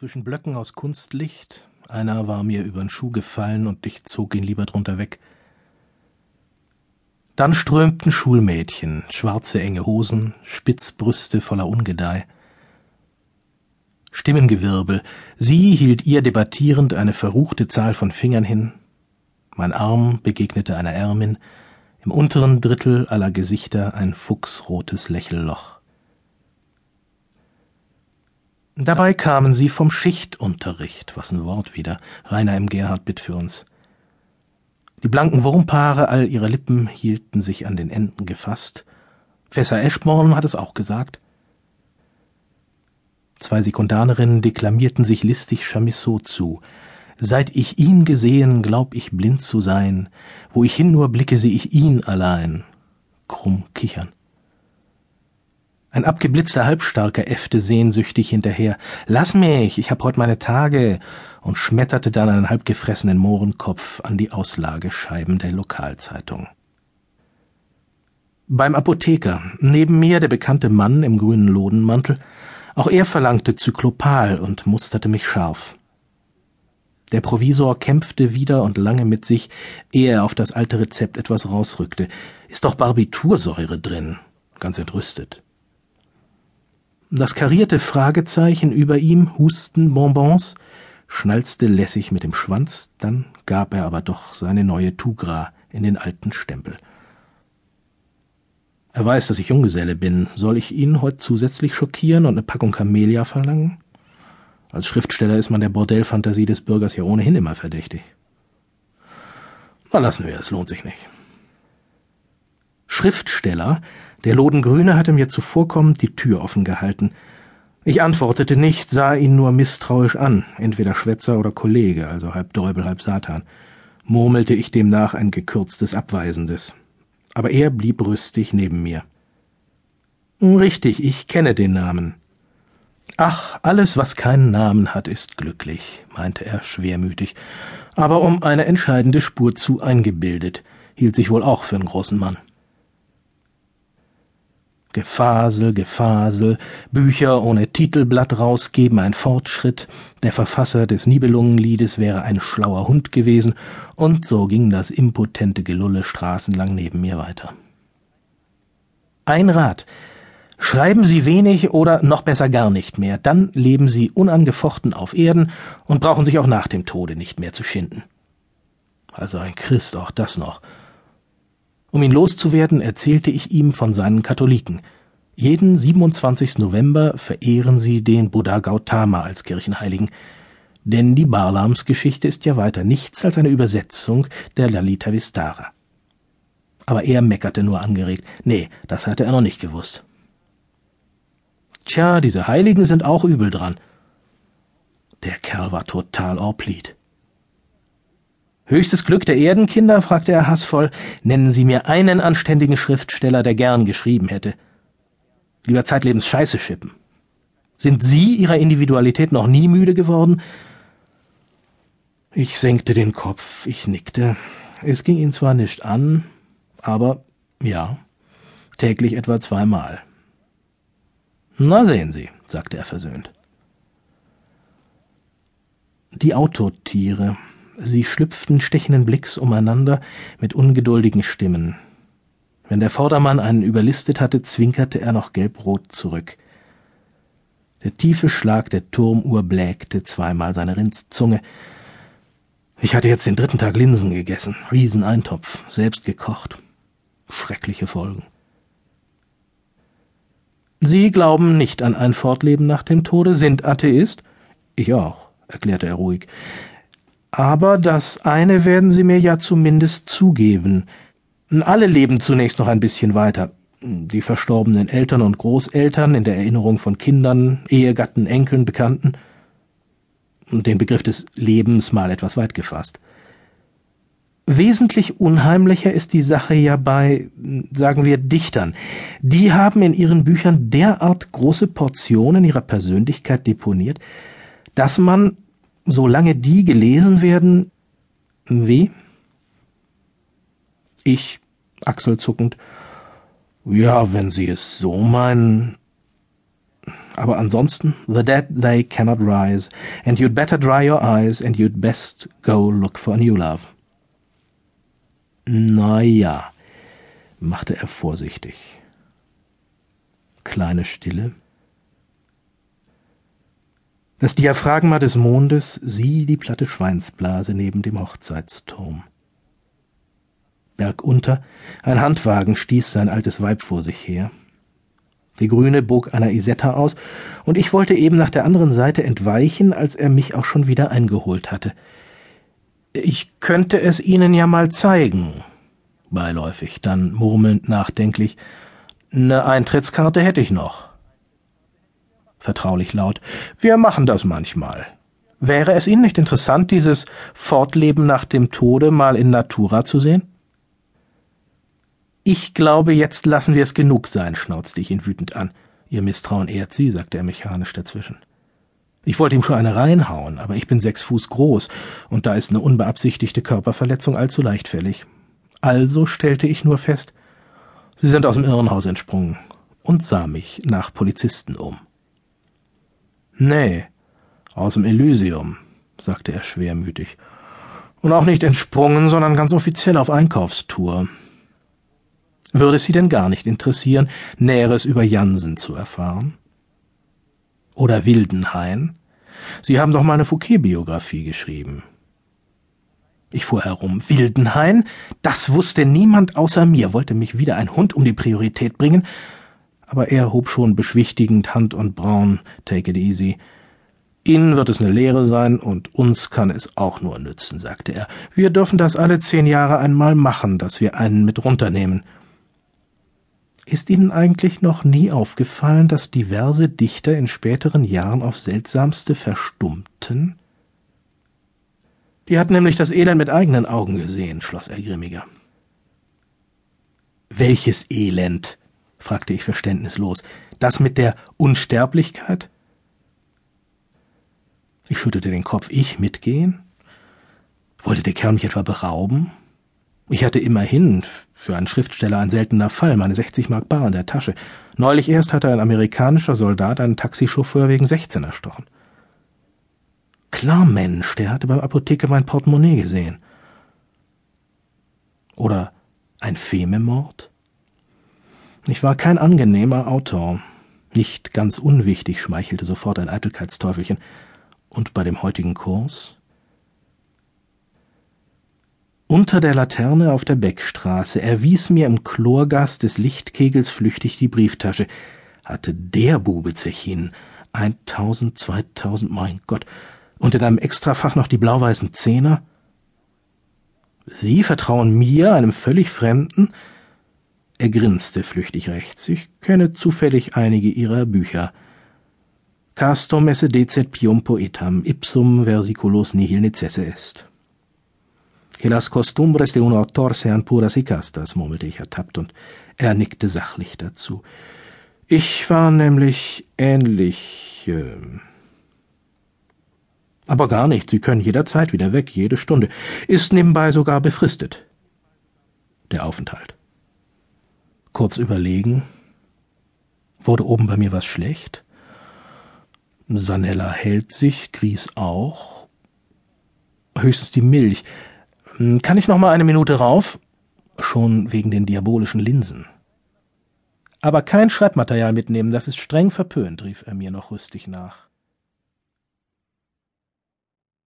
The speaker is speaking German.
zwischen Blöcken aus Kunstlicht, einer war mir übern Schuh gefallen und ich zog ihn lieber drunter weg. Dann strömten Schulmädchen, schwarze enge Hosen, Spitzbrüste voller Ungedeih. Stimmengewirbel, sie hielt ihr debattierend eine verruchte Zahl von Fingern hin, mein Arm begegnete einer Ärmin, im unteren Drittel aller Gesichter ein fuchsrotes Lächelloch. Dabei kamen sie vom Schichtunterricht, was ein Wort wieder, Rainer M. Gerhard bitt für uns. Die blanken Wurmpaare all ihrer Lippen hielten sich an den Enden gefasst. Professor Eschborn hat es auch gesagt. Zwei Sekundanerinnen deklamierten sich listig Chamisso zu. Seit ich ihn gesehen, glaub ich blind zu sein. Wo ich hin nur blicke, seh ich ihn allein. Krumm kichern. Ein abgeblitzter Halbstarker äffte sehnsüchtig hinterher. Lass mich, ich hab heut meine Tage, und schmetterte dann einen halbgefressenen Mohrenkopf an die Auslagescheiben der Lokalzeitung. Beim Apotheker, neben mir der bekannte Mann im grünen Lodenmantel, auch er verlangte Zyklopal und musterte mich scharf. Der Provisor kämpfte wieder und lange mit sich, ehe er auf das alte Rezept etwas rausrückte. Ist doch Barbitursäure drin, ganz entrüstet. Das karierte Fragezeichen über ihm, Husten, Bonbons, schnalzte lässig mit dem Schwanz, dann gab er aber doch seine neue Tugra in den alten Stempel. Er weiß, dass ich Junggeselle bin. Soll ich ihn heute zusätzlich schockieren und eine Packung Camellia verlangen? Als Schriftsteller ist man der Bordellfantasie des Bürgers ja ohnehin immer verdächtig. Na, lassen wir es, lohnt sich nicht. Schriftsteller der Lodengrüne hatte mir zuvorkommend die Tür offen gehalten. Ich antwortete nicht, sah ihn nur misstrauisch an, entweder Schwätzer oder Kollege, also halb Däubel, halb Satan. Murmelte ich demnach ein gekürztes Abweisendes. Aber er blieb rüstig neben mir. Richtig, ich kenne den Namen. Ach, alles, was keinen Namen hat, ist glücklich, meinte er schwermütig, aber um eine entscheidende Spur zu eingebildet, hielt sich wohl auch für einen großen Mann. Gefasel, Gefasel, Bücher ohne Titelblatt rausgeben, ein Fortschritt, der Verfasser des Nibelungenliedes wäre ein schlauer Hund gewesen, und so ging das impotente Gelulle straßenlang neben mir weiter. Ein Rat. Schreiben Sie wenig oder noch besser gar nicht mehr, dann leben Sie unangefochten auf Erden und brauchen sich auch nach dem Tode nicht mehr zu schinden. Also ein Christ, auch das noch. Um ihn loszuwerden, erzählte ich ihm von seinen Katholiken. Jeden 27. November verehren sie den Buddha Gautama als Kirchenheiligen. Denn die Barlams-Geschichte ist ja weiter nichts als eine Übersetzung der Lalita Vistara. Aber er meckerte nur angeregt. Nee, das hatte er noch nicht gewusst. Tja, diese Heiligen sind auch übel dran. Der Kerl war total orplied. Höchstes Glück der Erdenkinder? fragte er hassvoll. Nennen Sie mir einen anständigen Schriftsteller, der gern geschrieben hätte. Lieber zeitlebens Scheiße schippen. Sind Sie Ihrer Individualität noch nie müde geworden? Ich senkte den Kopf, ich nickte. Es ging ihn zwar nicht an, aber ja, täglich etwa zweimal. Na sehen Sie, sagte er versöhnt. Die Autotiere, Sie schlüpften stechenden Blicks umeinander mit ungeduldigen Stimmen. Wenn der Vordermann einen überlistet hatte, zwinkerte er noch gelbrot zurück. Der tiefe Schlag der Turmuhr blägte zweimal seine Rindszunge. Ich hatte jetzt den dritten Tag Linsen gegessen, Rieseneintopf, selbst gekocht. Schreckliche Folgen. Sie glauben nicht an ein Fortleben nach dem Tode, sind Atheist? Ich auch, erklärte er ruhig. Aber das eine werden Sie mir ja zumindest zugeben. Alle leben zunächst noch ein bisschen weiter. Die verstorbenen Eltern und Großeltern in der Erinnerung von Kindern, Ehegatten, Enkeln, Bekannten. Den Begriff des Lebens mal etwas weit gefasst. Wesentlich unheimlicher ist die Sache ja bei, sagen wir, Dichtern. Die haben in ihren Büchern derart große Portionen ihrer Persönlichkeit deponiert, dass man solange die gelesen werden, wie? Ich, achselzuckend, ja, wenn Sie es so meinen. aber ansonsten, the dead they cannot rise, and you'd better dry your eyes, and you'd best go look for a new love. Na ja, machte er vorsichtig. Kleine Stille. Das Diaphragma des Mondes, sie die platte Schweinsblase neben dem Hochzeitsturm. Bergunter, ein Handwagen stieß sein altes Weib vor sich her. Die Grüne bog einer Isetta aus, und ich wollte eben nach der anderen Seite entweichen, als er mich auch schon wieder eingeholt hatte. Ich könnte es Ihnen ja mal zeigen, beiläufig, dann murmelnd nachdenklich. Ne Eintrittskarte hätte ich noch. Vertraulich laut. Wir machen das manchmal. Wäre es Ihnen nicht interessant, dieses Fortleben nach dem Tode mal in Natura zu sehen? Ich glaube, jetzt lassen wir es genug sein, schnauzte ich ihn wütend an. Ihr Misstrauen ehrt Sie, sagte er mechanisch dazwischen. Ich wollte ihm schon eine reinhauen, aber ich bin sechs Fuß groß, und da ist eine unbeabsichtigte Körperverletzung allzu leichtfällig. Also stellte ich nur fest, Sie sind aus dem Irrenhaus entsprungen und sah mich nach Polizisten um. Nee, aus dem Elysium, sagte er schwermütig. Und auch nicht entsprungen, sondern ganz offiziell auf Einkaufstour. Würde es Sie denn gar nicht interessieren, Näheres über Jansen zu erfahren? Oder Wildenhain? Sie haben doch mal eine Fouquet-Biografie geschrieben. Ich fuhr herum. Wildenhain? Das wusste niemand außer mir, wollte mich wieder ein Hund um die Priorität bringen, aber er hob schon beschwichtigend Hand und Braun. Take it easy. Ihnen wird es eine Lehre sein und uns kann es auch nur nützen, sagte er. Wir dürfen das alle zehn Jahre einmal machen, dass wir einen mit runternehmen. Ist Ihnen eigentlich noch nie aufgefallen, dass diverse Dichter in späteren Jahren auf seltsamste verstummten? Die hat nämlich das Elend mit eigenen Augen gesehen, schloss er grimmiger. Welches Elend? Fragte ich verständnislos. Das mit der Unsterblichkeit? Ich schüttelte den Kopf. Ich mitgehen? Wollte der Kerl mich etwa berauben? Ich hatte immerhin für einen Schriftsteller ein seltener Fall, meine 60 Mark bar in der Tasche. Neulich erst hatte ein amerikanischer Soldat einen Taxichauffeur wegen 16 erstochen. Klar, Mensch, der hatte beim Apotheker mein Portemonnaie gesehen. Oder ein Fememord? Ich war kein angenehmer Autor. Nicht ganz unwichtig, schmeichelte sofort ein Eitelkeitsteufelchen. Und bei dem heutigen Kurs? Unter der Laterne auf der Beckstraße erwies mir im Chlorgas des Lichtkegels flüchtig die Brieftasche. Hatte der Bube Zechin eintausend, zweitausend, mein Gott, und in einem Extrafach noch die blau-weißen Zehner? Sie vertrauen mir, einem völlig Fremden? Er grinste flüchtig rechts. Ich kenne zufällig einige Ihrer Bücher. Castor messe decet pium poetam, ipsum versiculos nihil necesse est que las costumbres de un autor sean puras y castas, murmelte ich ertappt, und er nickte sachlich dazu. Ich war nämlich ähnlich. Äh aber gar nicht, Sie können jederzeit wieder weg, jede Stunde. Ist nebenbei sogar befristet. Der Aufenthalt. Kurz überlegen. Wurde oben bei mir was schlecht? Sanella hält sich, Gries auch. Höchstens die Milch. Hm, kann ich noch mal eine Minute rauf? Schon wegen den diabolischen Linsen. Aber kein Schreibmaterial mitnehmen, das ist streng verpönt, rief er mir noch rüstig nach.